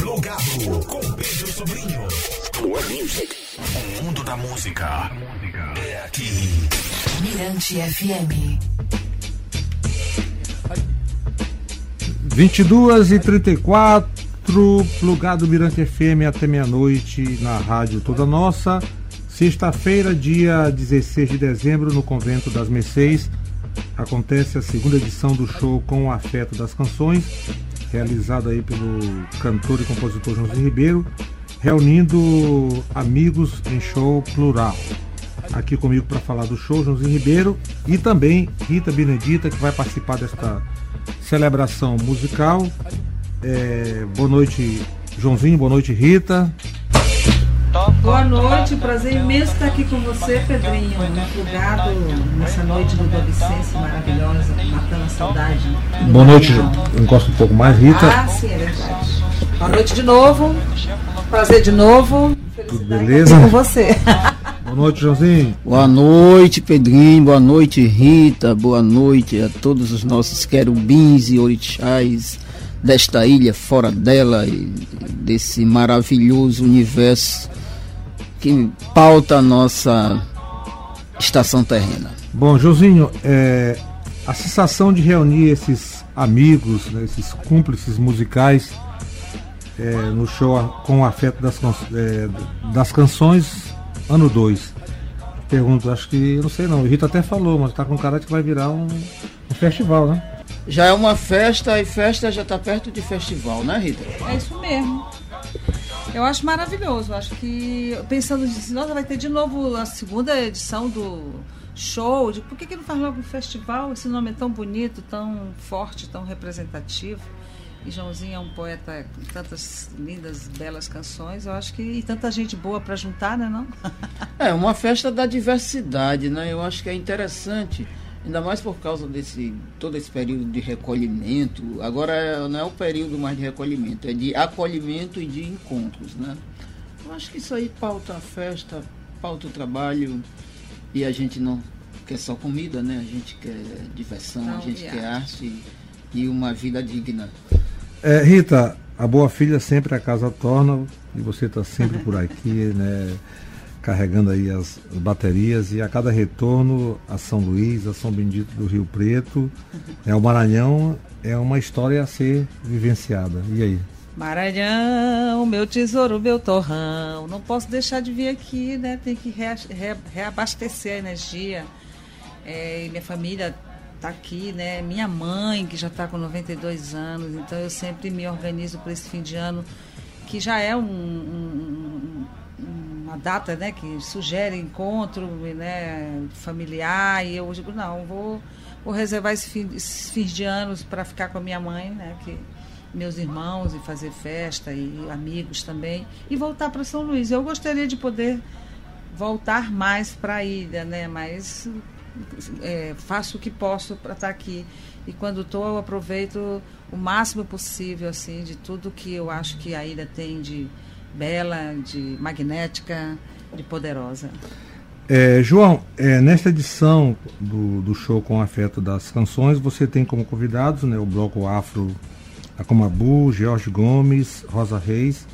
Plugado com Pedro Sobrinho. O mundo da música é aqui. Mirante FM. 22 e 34 plugado Mirante FM até meia-noite na rádio Toda Nossa. Sexta-feira, dia 16 de dezembro, no Convento das Mercês, acontece a segunda edição do show Com o Afeto das Canções, realizado aí pelo cantor e compositor José Ribeiro, reunindo amigos em show plural. Aqui comigo para falar do show, José Ribeiro e também Rita Benedita, que vai participar desta celebração musical. É, boa noite, Joãozinho, boa noite, Rita. Boa noite, prazer imenso estar aqui com você, Pedrinho, plugado nessa noite do Vicência maravilhosa, matando a saudade. Boa noite, encosta um pouco mais, Rita. Ah, sim, é verdade. Boa noite de novo, prazer de novo. Tudo beleza? com você. Boa noite, Joãozinho. Boa noite, Pedrinho. Boa noite, Rita. Boa noite a todos os nossos querubins e orixás desta ilha, fora dela, e desse maravilhoso universo que pauta a nossa estação terrena. Bom, Josinho, é, a sensação de reunir esses amigos, né, esses cúmplices musicais é, no show com o afeto das, é, das canções, ano 2. Pergunto, acho que, não sei não, o Rita até falou, mas tá com cara de que vai virar um, um festival, né? Já é uma festa e festa já está perto de festival, né, Rita? É isso mesmo. Eu acho maravilhoso. Acho que pensando assim, nossa, vai ter de novo a segunda edição do show. De, por que, que não faz logo um festival? Esse nome é tão bonito, tão forte, tão representativo. E Joãozinho é um poeta com tantas lindas, belas canções. Eu acho que e tanta gente boa para juntar, né, não? é uma festa da diversidade, né? Eu acho que é interessante ainda mais por causa desse todo esse período de recolhimento. Agora não é o período mais de recolhimento, é de acolhimento e de encontros, né? Eu acho que isso aí pauta a festa, pauta o trabalho e a gente não quer só comida, né? A gente quer diversão, não, a gente quer arte. arte e uma vida digna. É, Rita, a boa filha sempre a casa torna e você está sempre por aqui, né? Carregando aí as baterias e a cada retorno a São Luís, a São Bendito do Rio Preto, é o Maranhão é uma história a ser vivenciada. E aí? Maranhão, meu tesouro, meu torrão, não posso deixar de vir aqui, né? Tem que rea, rea, reabastecer a energia. É, minha família está aqui, né? Minha mãe, que já está com 92 anos, então eu sempre me organizo para esse fim de ano, que já é um, um uma data né, que sugere encontro né, familiar e eu digo, não, vou, vou reservar esse fim, esses fins de anos para ficar com a minha mãe, né, que, meus irmãos e fazer festa e amigos também e voltar para São Luís. Eu gostaria de poder voltar mais para a ilha, né, mas é, faço o que posso para estar tá aqui. E quando estou, eu aproveito o máximo possível assim de tudo que eu acho que a ilha tem de bela, de magnética, de poderosa. É, João, é, nesta edição do, do show com afeto das canções, você tem como convidados né, o bloco Afro Acomabu, Jorge Gomes, Rosa Reis,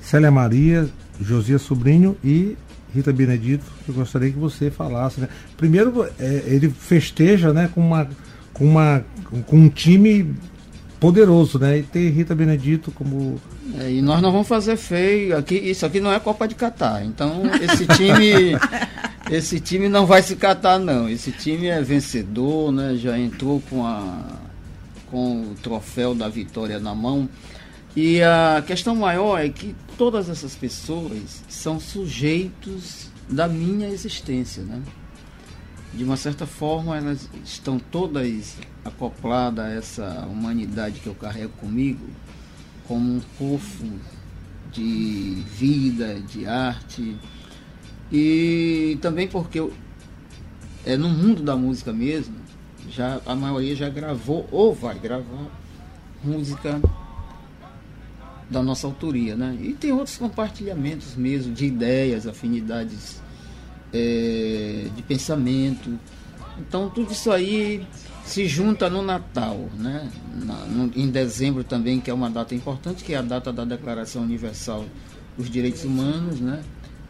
Célia Maria, Josias Sobrinho e Rita Benedito. Eu gostaria que você falasse. Né? Primeiro, é, ele festeja né, com, uma, com, uma, com um time poderoso, né? E ter Rita Benedito como. É, e nós não vamos fazer feio. Aqui, isso aqui não é Copa de Catar. Então esse time. esse time não vai se catar, não. Esse time é vencedor, né? Já entrou com, a, com o troféu da vitória na mão. E a questão maior é que todas essas pessoas são sujeitos da minha existência, né? De uma certa forma, elas estão todas acoplada a essa humanidade que eu carrego comigo, como um fofo de vida, de arte, e também porque eu, é no mundo da música mesmo, já a maioria já gravou ou vai gravar música da nossa autoria, né? E tem outros compartilhamentos mesmo de ideias, afinidades é, de pensamento Então tudo isso aí se junta no Natal, né? Na, no, em dezembro também, que é uma data importante, que é a data da Declaração Universal dos Direitos Humanos, né?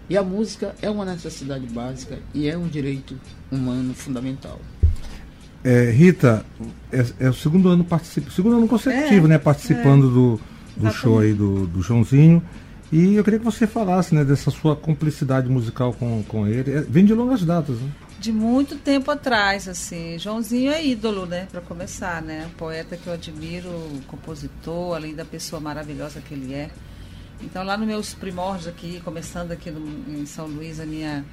E a música é uma necessidade básica e é um direito humano fundamental. É, Rita, é, é, o segundo ano participando, segundo ano consecutivo, é, né? Participando do, do show aí do, do Joãozinho. E eu queria que você falasse né, dessa sua cumplicidade musical com, com ele. É, vem de longas datas, né? De muito tempo atrás, assim. Joãozinho é ídolo, né? Para começar, né? Poeta que eu admiro, compositor, além da pessoa maravilhosa que ele é. Então, lá nos meus primórdios aqui, começando aqui no, em São Luís, a minha,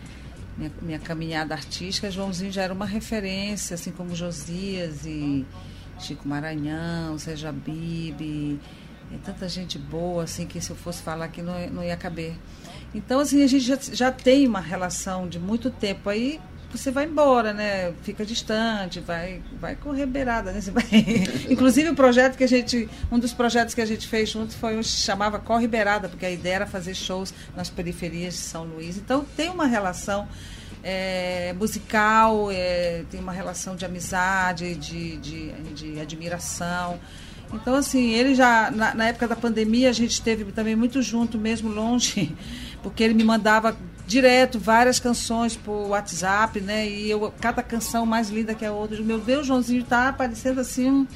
minha, minha, caminhada artística, Joãozinho já era uma referência, assim como Josias e Chico Maranhão, Seja Bibi, e tanta gente boa, assim, que se eu fosse falar aqui não, não ia caber. Então, assim, a gente já, já tem uma relação de muito tempo. Aí você vai embora, né? Fica distante, vai, vai correr beirada, né? Vai... Inclusive o projeto que a gente, um dos projetos que a gente fez junto foi um chamava Corre Beirada, porque a ideia era fazer shows nas periferias de São Luís. Então tem uma relação é, musical, é, tem uma relação de amizade, de, de, de admiração. Então, assim, ele já, na, na, época da pandemia, a gente esteve também muito junto, mesmo longe, porque ele me mandava direto várias canções por WhatsApp, né? E eu, cada canção mais linda que a outra. Meu Deus, Joãozinho tá aparecendo assim um,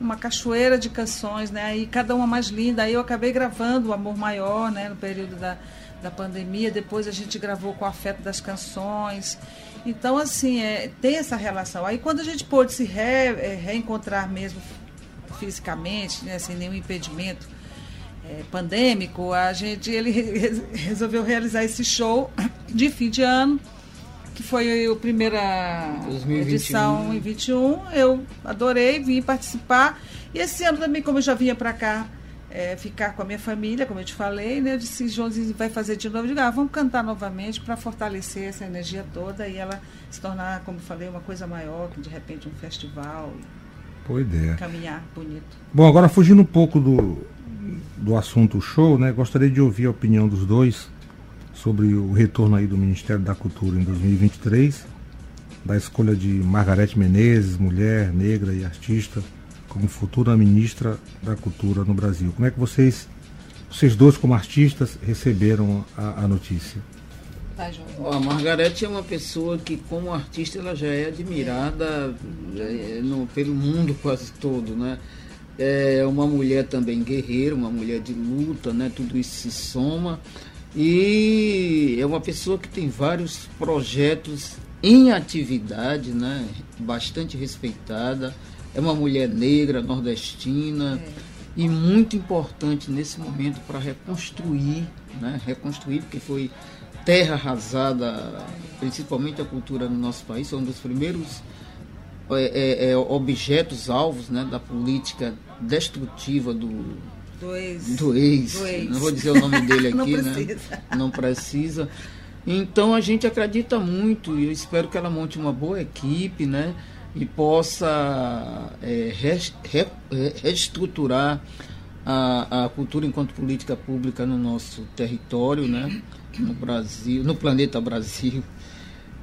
uma cachoeira de canções, né? E cada uma mais linda. Aí eu acabei gravando o Amor Maior, né? No período da, da pandemia. Depois a gente gravou com o Afeto das Canções. Então, assim, é, tem essa relação. Aí quando a gente pôde se re, é, reencontrar mesmo fisicamente, né, sem nenhum impedimento é, pandêmico, a gente ele re resolveu realizar esse show de fim de ano, que foi a primeira 2021. edição em 21. Eu adorei, vim participar. E esse ano também, como eu já vinha para cá é, ficar com a minha família, como eu te falei, né? Eu disse, Joãozinho vai fazer de novo. Eu digo, ah, vamos cantar novamente para fortalecer essa energia toda e ela se tornar, como eu falei, uma coisa maior, que de repente um festival. Boa ideia. Caminhar bonito. Bom, agora fugindo um pouco do, do assunto show, né? Gostaria de ouvir a opinião dos dois sobre o retorno aí do Ministério da Cultura em 2023, da escolha de Margarete Menezes, mulher, negra e artista, como futura ministra da Cultura no Brasil. Como é que vocês, vocês dois como artistas, receberam a, a notícia? A Margarete é uma pessoa que, como artista, ela já é admirada é, no, pelo mundo quase todo, né? É uma mulher também guerreira, uma mulher de luta, né? Tudo isso se soma. E é uma pessoa que tem vários projetos em atividade, né? Bastante respeitada. É uma mulher negra, nordestina. É. E muito importante nesse momento para reconstruir, né? Reconstruir, porque foi terra arrasada, principalmente a cultura no nosso país, é um dos primeiros é, é, é, objetos alvos né, da política destrutiva do, do ex. do, ex. do ex. Não vou dizer o nome dele aqui, Não né? Não precisa. Então a gente acredita muito e eu espero que ela monte uma boa equipe, né? E possa é, re, reestruturar a, a cultura enquanto política pública no nosso território, né? no Brasil, no planeta Brasil.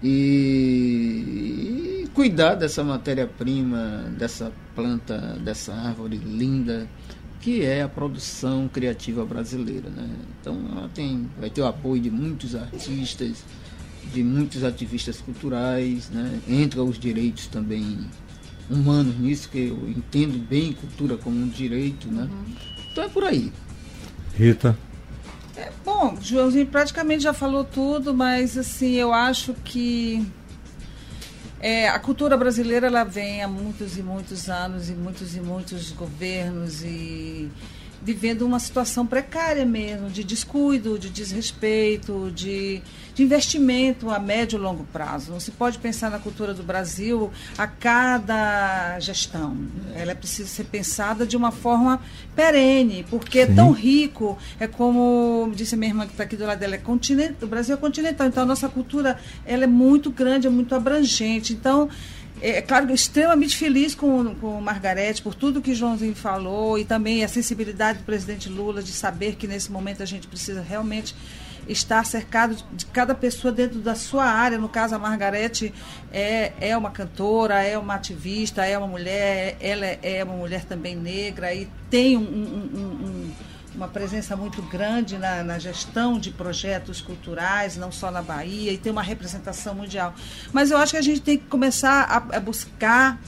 E, e cuidar dessa matéria-prima, dessa planta, dessa árvore linda, que é a produção criativa brasileira. Né? Então ela tem, vai ter o apoio de muitos artistas, de muitos ativistas culturais, né? entra os direitos também humanos nisso, que eu entendo bem cultura como um direito. Né? Uhum. Então é por aí. Rita. É, bom, Joãozinho praticamente já falou tudo, mas assim, eu acho que é, a cultura brasileira ela vem há muitos e muitos anos e muitos e muitos governos e vivendo uma situação precária mesmo, de descuido, de desrespeito, de, de investimento a médio e longo prazo. Não se pode pensar na cultura do Brasil a cada gestão. Ela precisa ser pensada de uma forma perene, porque Sim. é tão rico, é como disse a minha irmã que está aqui do lado dela, é continente, o Brasil é continental, então a nossa cultura ela é muito grande, é muito abrangente. Então, é, é claro, extremamente feliz com, com Margarete, por tudo que Joãozinho falou, e também a sensibilidade do presidente Lula de saber que nesse momento a gente precisa realmente estar cercado de cada pessoa dentro da sua área. No caso, a Margarete é, é uma cantora, é uma ativista, é uma mulher, ela é, é uma mulher também negra e tem um, um, um, uma presença muito grande na, na, gestão de projetos culturais, não só na Bahia, e tem uma representação mundial. Mas eu acho que a gente tem que começar a, a buscar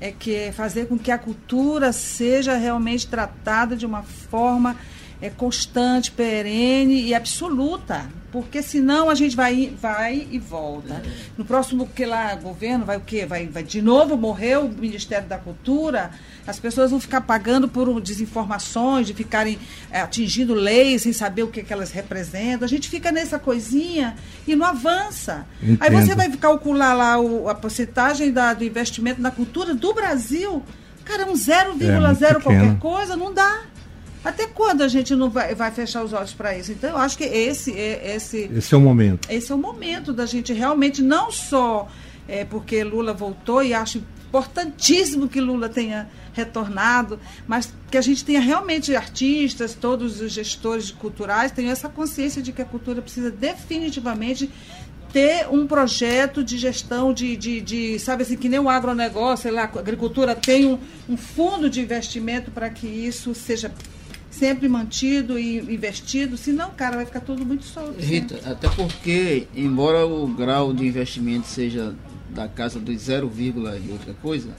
é que fazer com que a cultura seja realmente tratada de uma forma é constante, perene e absoluta, porque senão a gente vai, vai e volta. No próximo que lá governo vai o quê? Vai, vai de novo morrer o Ministério da Cultura? As pessoas vão ficar pagando por desinformações, de ficarem é, atingindo leis sem saber o que, que, elas representam. A gente fica nessa coisinha e não avança. Entendo. Aí você vai calcular lá o, a porcentagem da, do investimento na cultura do Brasil. Cara, um 0,0 é, qualquer coisa, não dá. Até quando a gente não vai, vai fechar os olhos para isso? Então, eu acho que esse é esse, esse é o momento. Esse é o momento da gente realmente não só é, porque Lula voltou e acho importantíssimo que Lula tenha retornado, mas que a gente tenha realmente artistas, todos os gestores culturais tenham essa consciência de que a cultura precisa definitivamente ter um projeto de gestão de, de, de, sabe assim, que nem o agronegócio, sei lá, a agricultura tem um, um fundo de investimento para que isso seja sempre mantido e investido, senão, cara, vai ficar tudo muito solto. Rita, sempre. até porque, embora o grau de investimento seja da casa dos 0, e outra coisa,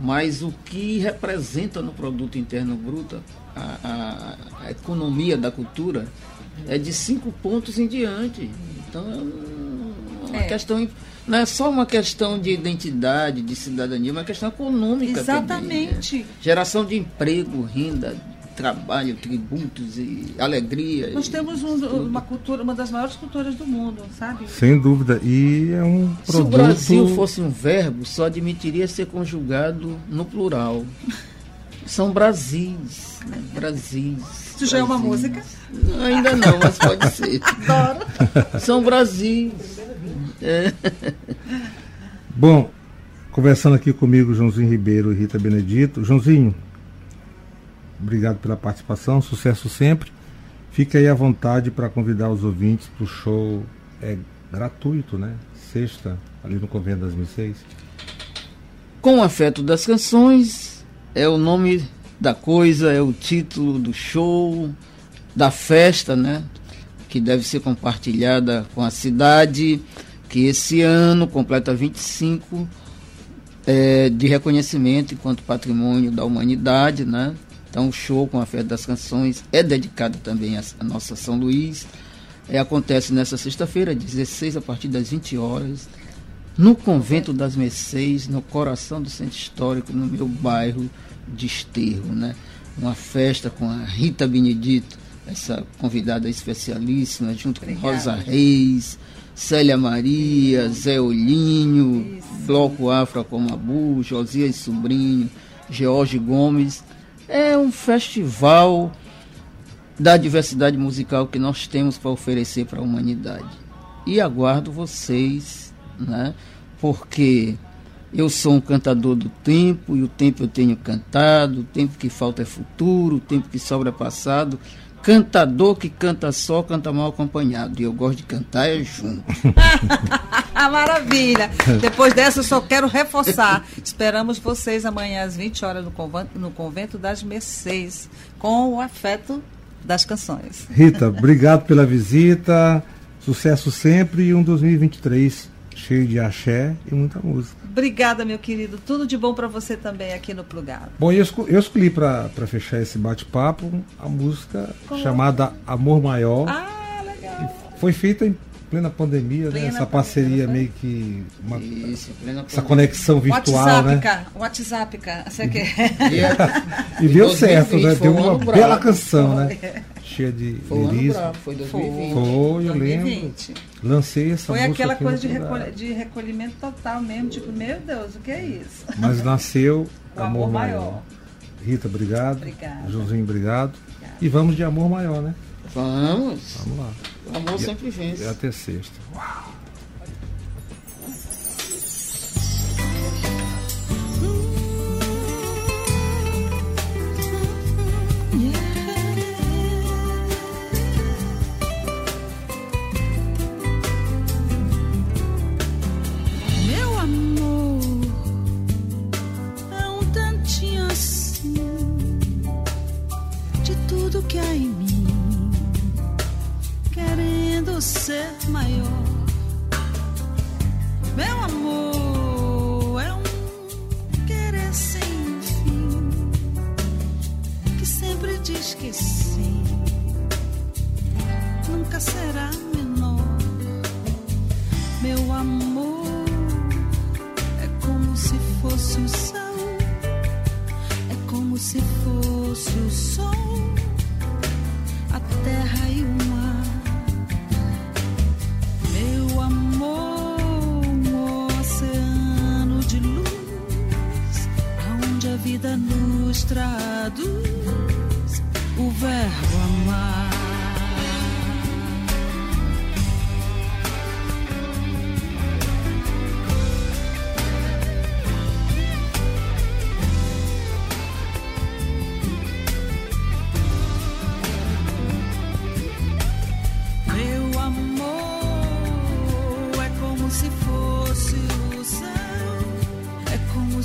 mas o que representa no produto interno bruto a, a, a economia da cultura é de cinco pontos em diante. Então é uma é. questão não é só uma questão de identidade, de cidadania, é uma questão econômica Exatamente. Também, né? Geração de emprego, renda, trabalho, tributos e alegria. Nós temos um, uma cultura, uma das maiores culturas do mundo, sabe? Sem dúvida. E é um produto... Se o Brasil fosse um verbo, só admitiria ser conjugado no plural. São Brasis, né? Brasis. Isso já é uma música? ainda não, mas pode ser. Adoro. São Brasis. É. Bom, conversando aqui comigo, Joãozinho Ribeiro e Rita Benedito. Joãozinho, Obrigado pela participação, sucesso sempre. Fique aí à vontade para convidar os ouvintes para o show é gratuito, né? Sexta, ali no Convento das Missões. Com o afeto das canções, é o nome da coisa, é o título do show, da festa, né? Que deve ser compartilhada com a cidade, que esse ano completa 25 é, de reconhecimento enquanto patrimônio da humanidade, né? Então, o show com a Festa das Canções é dedicado também a, nossa São Luís. É, acontece nessa sexta-feira, 16, a partir das 20 horas, no Convento das Mercês, no coração do Centro Histórico, no meu bairro de Esterro. Né? Uma festa com a Rita Benedito, essa convidada especialíssima, junto com Rosa Reis, Célia Maria, Zé Olhinho, Bloco Afro Comabu, Josias Sobrinho, George Gomes é um festival da diversidade musical que nós temos para oferecer para a humanidade. E aguardo vocês, né? Porque eu sou um cantador do tempo e o tempo eu tenho cantado, o tempo que falta é futuro, o tempo que sobra é passado. Cantador que canta só, canta mal acompanhado. E eu gosto de cantar é junto. Maravilha. Depois dessa, eu só quero reforçar. Esperamos vocês amanhã às 20 horas no convento, no convento das Mercês, com o afeto das canções. Rita, obrigado pela visita. Sucesso sempre e um 2023 cheio de axé e muita música. Obrigada, meu querido. Tudo de bom para você também aqui no Plugado. Bom, eu escolhi, eu escolhi para fechar esse bate-papo a música Como? chamada Amor Maior. Ah, legal. Foi feita em plena pandemia, plena né? Essa parceria meio que. Uma, Isso, essa conexão virtual, WhatsApp, né? Cara, WhatsApp, cara. Você quer? E deu certo, né? Deu uma bela canção, né? Cheia de foi lirismo. Ano foi 2020. Foi, eu lembro. Lancei essa Foi música aquela coisa de, recolh de, recolhimento total mesmo, tipo, meu Deus, o que é isso? Mas nasceu o Amor, amor maior. maior. Rita, obrigado. Obrigada. Joãozinho, obrigado. Obrigada. E vamos de Amor Maior, né? Vamos. Vamos lá. O amor e sempre vence. É até sexta. Uau. fosse o sol, é como se fosse o sol, a terra e o mar. Meu amor, um oceano de luz, aonde a vida nos traduz o verbo amar.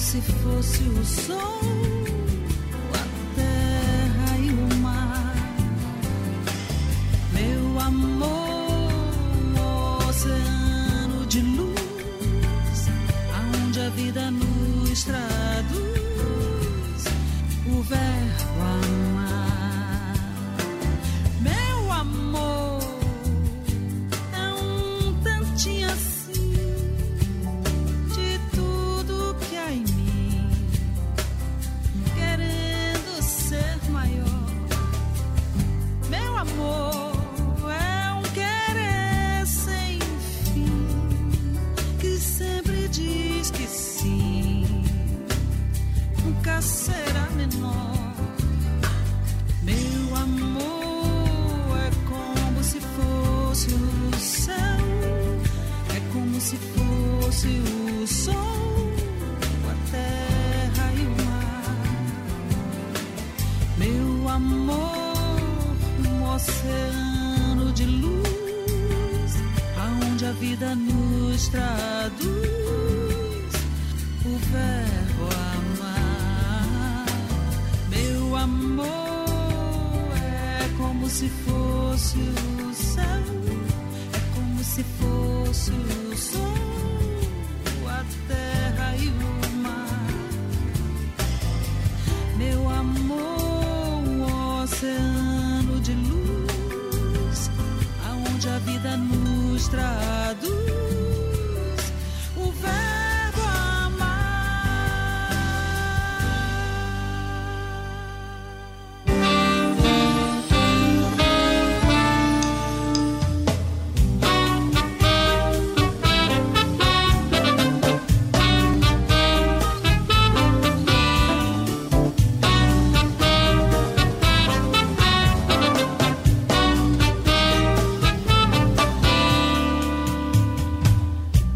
se fosse o sol.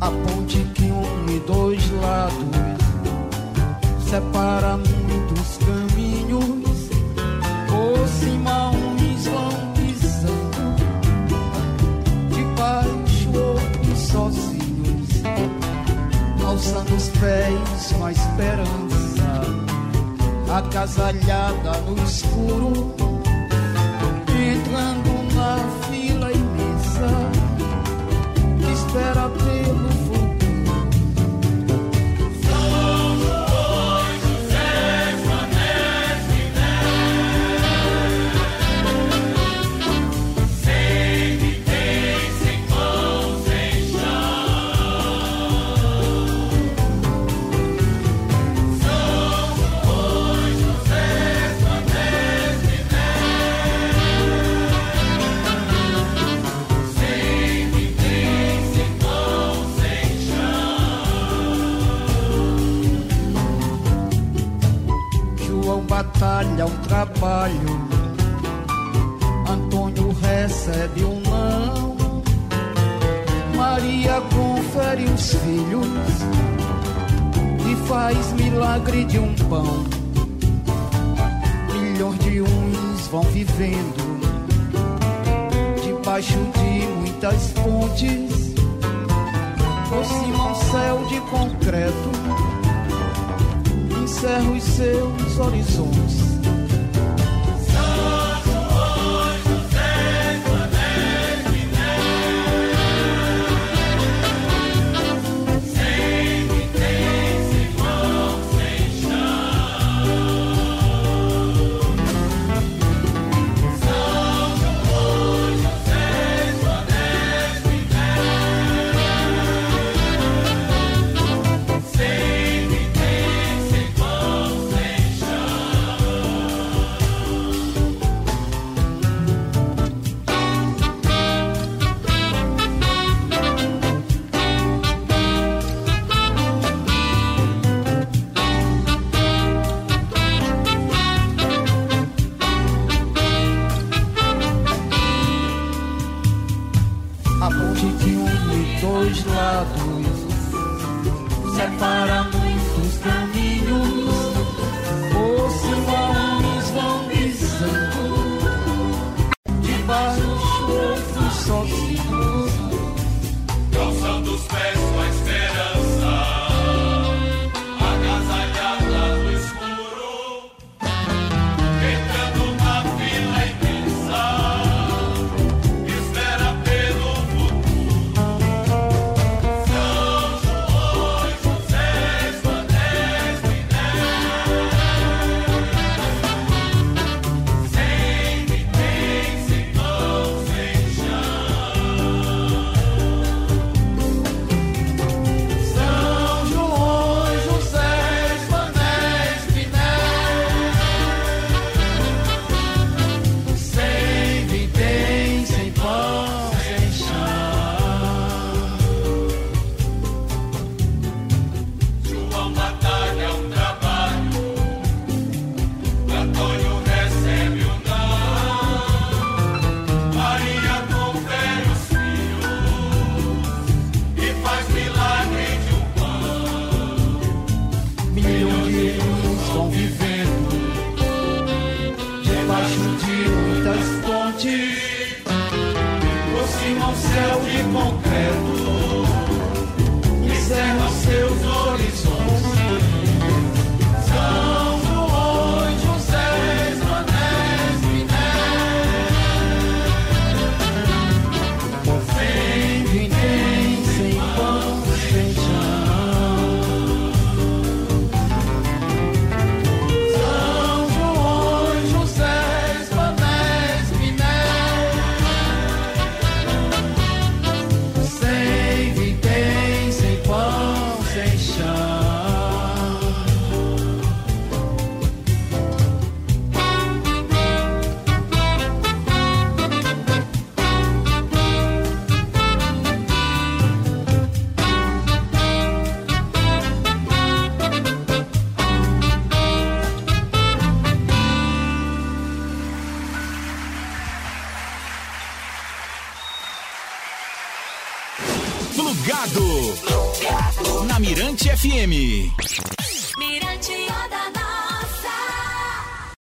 A ponte que une dois lados separa muitos caminhos. Por cima uns vão pisando, de baixo outros sozinhos, alçando os pés com a esperança, agasalhada no escuro, entrando será pelo fogo. das fontes, por um céu de concreto, encerra os seus horizontes.